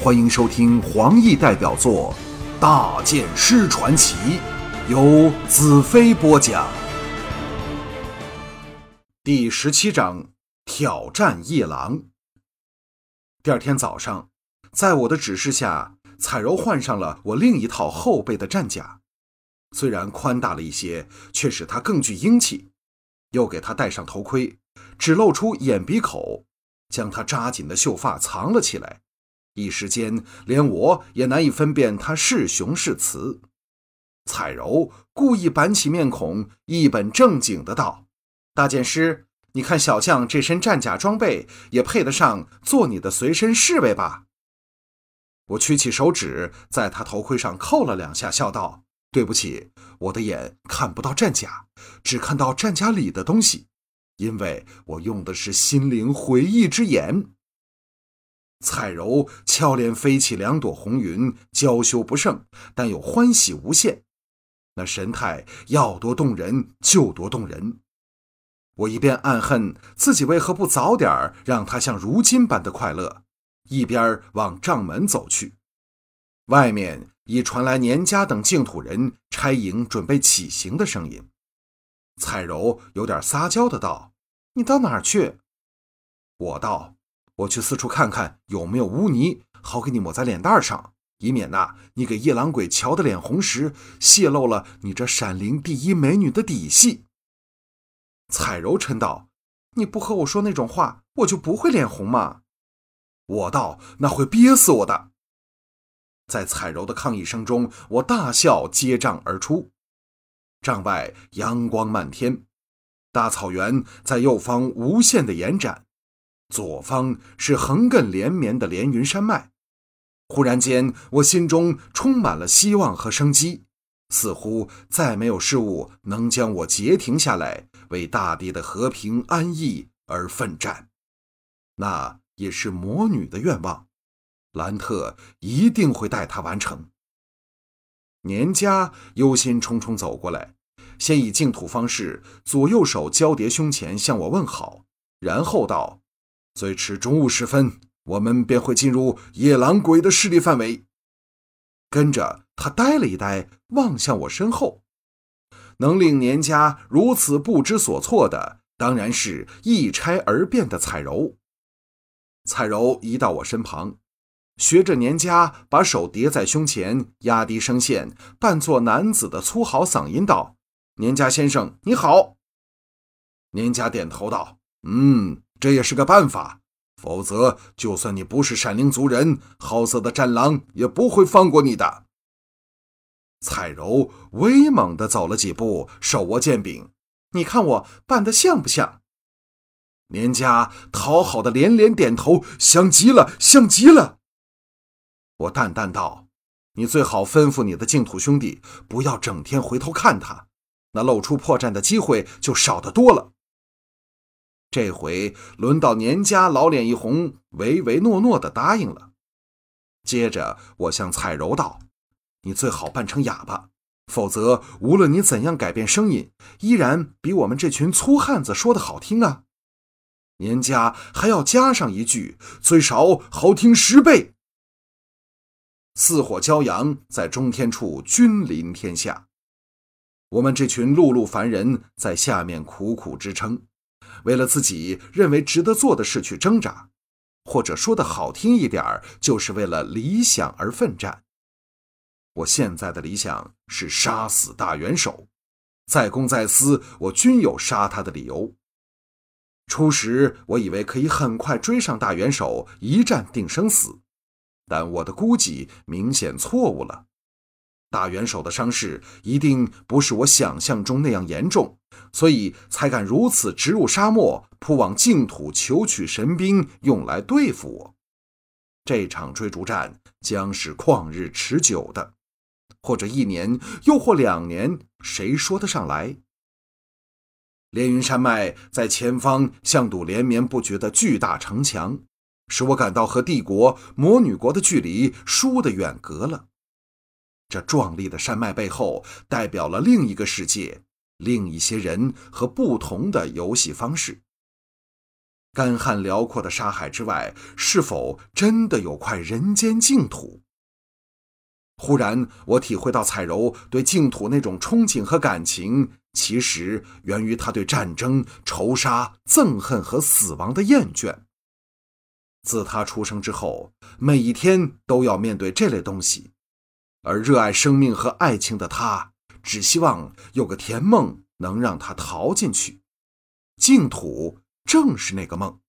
欢迎收听黄奕代表作《大剑师传奇》，由子飞播讲。第十七章：挑战夜郎。第二天早上，在我的指示下，彩柔换上了我另一套后背的战甲，虽然宽大了一些，却使她更具英气。又给她戴上头盔，只露出眼鼻口，将她扎紧的秀发藏了起来。一时间，连我也难以分辨他是雄是雌。彩柔故意板起面孔，一本正经的道：“大剑师，你看小将这身战甲装备，也配得上做你的随身侍卫吧？”我屈起手指，在他头盔上扣了两下，笑道：“对不起，我的眼看不到战甲，只看到战甲里的东西，因为我用的是心灵回忆之眼。”彩柔俏脸飞起两朵红云，娇羞不胜，但又欢喜无限。那神态要多动人就多动人。我一边暗恨自己为何不早点让她像如今般的快乐，一边往帐门走去。外面已传来年家等净土人差营准备起行的声音。彩柔有点撒娇的道：“你到哪儿去？”我道。我去四处看看有没有污泥，好给你抹在脸蛋上，以免呐你给夜郎鬼瞧得脸红时，泄露了你这闪灵第一美女的底细。彩柔嗔道：“你不和我说那种话，我就不会脸红吗？”我道：“那会憋死我的。”在彩柔的抗议声中，我大笑，接帐而出。帐外阳光漫天，大草原在右方无限的延展。左方是横亘连绵的连云山脉，忽然间，我心中充满了希望和生机，似乎再没有事物能将我截停下来，为大地的和平安逸而奋战。那也是魔女的愿望，兰特一定会带她完成。年家忧心忡忡走过来，先以净土方式，左右手交叠胸前向我问好，然后道。最迟中午时分，我们便会进入野狼鬼的势力范围。跟着他呆了一呆，望向我身后。能令年家如此不知所措的，当然是一拆而变的彩柔。彩柔移到我身旁，学着年家把手叠在胸前，压低声线，扮作男子的粗豪嗓音道：“年家先生，你好。”年家点头道：“嗯。”这也是个办法，否则就算你不是闪灵族人，好色的战狼也不会放过你的。彩柔威猛地走了几步，手握剑柄，你看我扮的像不像？年家讨好的连连点头，像极了，像极了。我淡淡道：“你最好吩咐你的净土兄弟，不要整天回头看他，那露出破绽的机会就少得多了。”这回轮到年家老脸一红，唯唯诺诺的答应了。接着我向彩柔道：“你最好扮成哑巴，否则无论你怎样改变声音，依然比我们这群粗汉子说的好听啊！年家还要加上一句，最少好听十倍。”四火骄阳在中天处君临天下，我们这群碌碌凡人在下面苦苦支撑。为了自己认为值得做的事去挣扎，或者说的好听一点儿，就是为了理想而奋战。我现在的理想是杀死大元首，在公在私，我均有杀他的理由。初时我以为可以很快追上大元首，一战定生死，但我的估计明显错误了。大元首的伤势一定不是我想象中那样严重，所以才敢如此直入沙漠，扑往净土求取神兵，用来对付我。这场追逐战将是旷日持久的，或者一年，又或两年，谁说得上来？连云山脉在前方像堵连绵不绝的巨大城墙，使我感到和帝国魔女国的距离疏得远隔了。这壮丽的山脉背后，代表了另一个世界，另一些人和不同的游戏方式。干旱辽阔的沙海之外，是否真的有块人间净土？忽然，我体会到彩柔对净土那种憧憬和感情，其实源于她对战争、仇杀、憎恨和死亡的厌倦。自她出生之后，每一天都要面对这类东西，而热爱生命和爱情的他，只希望有个甜梦能让他逃进去。净土正是那个梦。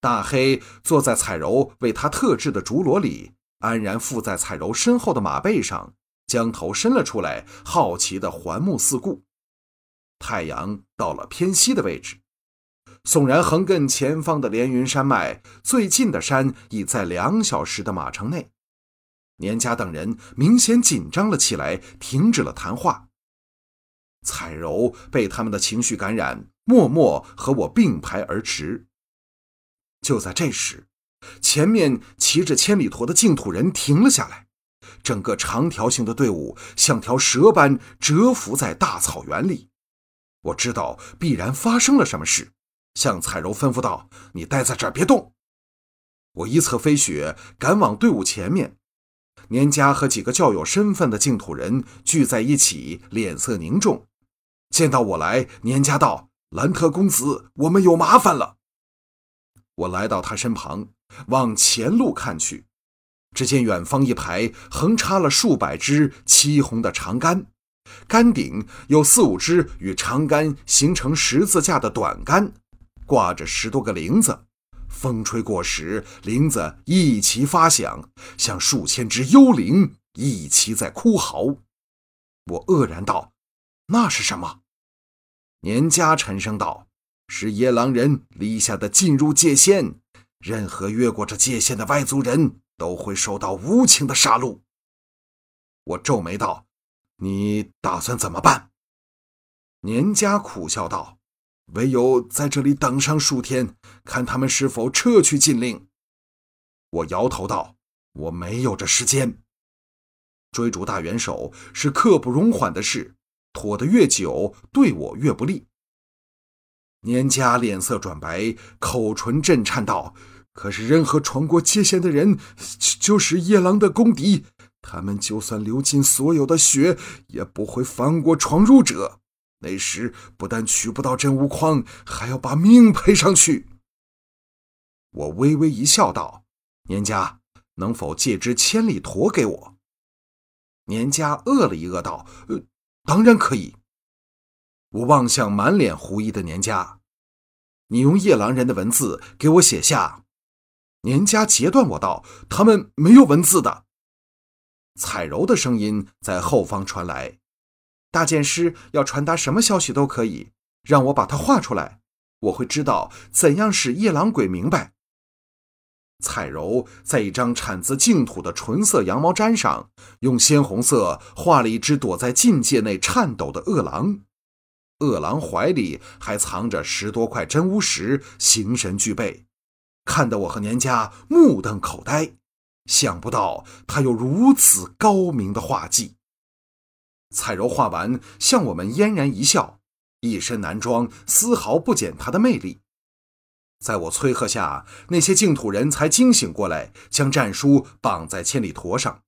大黑坐在彩柔为他特制的竹箩里。安然附在彩柔身后的马背上，将头伸了出来，好奇地环目四顾。太阳到了偏西的位置，纵然横亘前方的连云山脉，最近的山已在两小时的马程内。年家等人明显紧张了起来，停止了谈话。彩柔被他们的情绪感染，默默和我并排而驰。就在这时。前面骑着千里驼的净土人停了下来，整个长条形的队伍像条蛇般蛰伏在大草原里。我知道必然发生了什么事，向彩柔吩咐道：“你待在这儿，别动。”我一侧飞雪，赶往队伍前面。年家和几个较有身份的净土人聚在一起，脸色凝重。见到我来，年家道：“兰特公子，我们有麻烦了。”我来到他身旁。往前路看去，只见远方一排横插了数百支漆红的长杆，杆顶有四五支与长杆形成十字架的短杆，挂着十多个铃子。风吹过时，林子一齐发响，像数千只幽灵一齐在哭嚎。我愕然道：“那是什么？”年家沉声道：“是野狼人立下的进入界限。”任何越过这界限的外族人都会受到无情的杀戮。我皱眉道：“你打算怎么办？”年家苦笑道：“唯有在这里等上数天，看他们是否撤去禁令。”我摇头道：“我没有这时间。追逐大元首是刻不容缓的事，拖得越久，对我越不利。”年家脸色转白，口唇震颤道：“可是，任何闯过界限的人，就是夜郎的公敌。他们就算流尽所有的血，也不会放过闯入者。那时，不但取不到真无框，还要把命赔上去。”我微微一笑，道：“年家，能否借只千里驼给我？”年家饿了一饿，道：“呃，当然可以。”我望向满脸狐疑的年家，你用夜郎人的文字给我写下。年家截断我道：“他们没有文字的。”彩柔的声音在后方传来：“大剑师要传达什么消息都可以，让我把它画出来，我会知道怎样使夜郎鬼明白。”彩柔在一张产自净土的纯色羊毛毡上，用鲜红色画了一只躲在境界内颤抖的恶狼。恶狼怀里还藏着十多块真乌石，形神俱备，看得我和年家目瞪口呆。想不到他有如此高明的画技。彩柔画完，向我们嫣然一笑，一身男装丝毫不减她的魅力。在我催喝下，那些净土人才惊醒过来，将战书绑在千里驼上。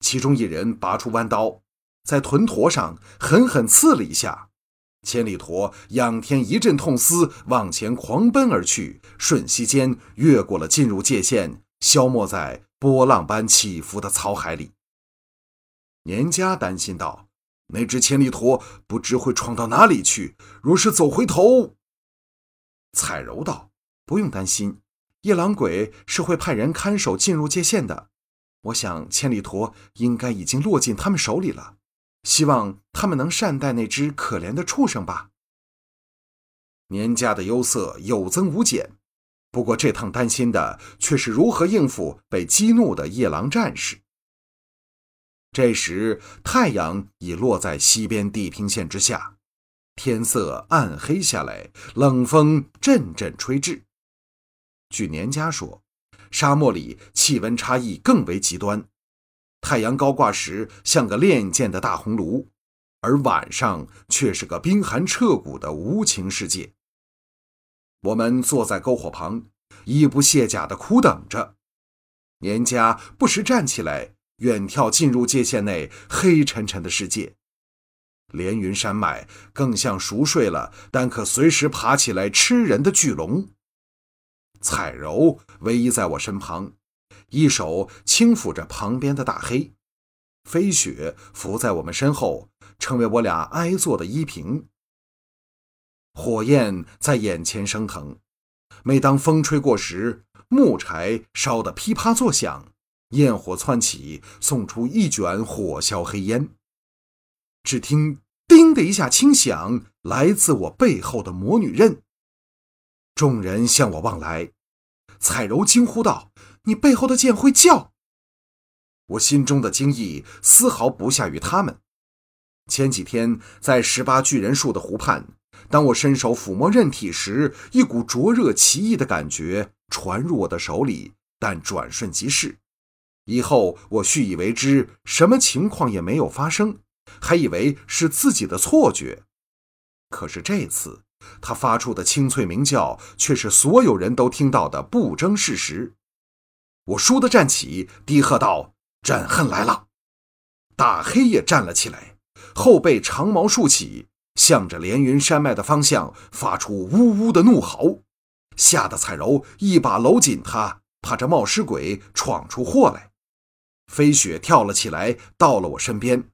其中一人拔出弯刀，在臀驼上狠狠刺了一下。千里驼仰天一阵痛嘶，往前狂奔而去，瞬息间越过了进入界限，消没在波浪般起伏的草海里。年家担心道：“那只千里驼不知会闯到哪里去，若是走回头……”彩柔道：“不用担心，夜郎鬼是会派人看守进入界限的。我想千里驼应该已经落进他们手里了。”希望他们能善待那只可怜的畜生吧。年家的忧色有增无减，不过这趟担心的却是如何应付被激怒的夜郎战士。这时太阳已落在西边地平线之下，天色暗黑下来，冷风阵阵吹至。据年家说，沙漠里气温差异更为极端。太阳高挂时像个炼剑的大红炉，而晚上却是个冰寒彻骨的无情世界。我们坐在篝火旁，衣不卸甲的苦等着。年家不时站起来，远眺进入界限内黑沉沉的世界。连云山脉更像熟睡了但可随时爬起来吃人的巨龙。彩柔偎依在我身旁，一手轻抚着旁边的大黑，飞雪伏在我们身后，成为我俩挨坐的依凭。火焰在眼前升腾，每当风吹过时，木柴烧得噼啪作响，焰火窜起，送出一卷火硝黑烟。只听“叮”的一下轻响，来自我背后的魔女刃。众人向我望来，彩柔惊呼道：“你背后的剑会叫！”我心中的惊异丝毫不下于他们。前几天在十八巨人树的湖畔，当我伸手抚摸刃体时，一股灼热奇异的感觉传入我的手里，但转瞬即逝。以后我续以为之，什么情况也没有发生，还以为是自己的错觉。可是这次。他发出的清脆鸣叫，却是所有人都听到的不争事实。我倏地站起，低喝道：“朕恨来了！”大黑也站了起来，后背长毛竖起，向着连云山脉的方向发出呜呜的怒嚎，吓得彩柔一把搂紧他，怕这冒失鬼闯出祸来。飞雪跳了起来，到了我身边，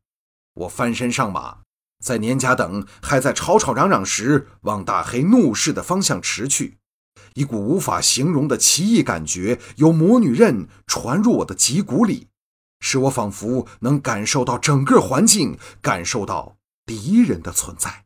我翻身上马。在年家等还在吵吵嚷嚷时，往大黑怒视的方向驰去。一股无法形容的奇异感觉由魔女刃传入我的脊骨里，使我仿佛能感受到整个环境，感受到敌人的存在。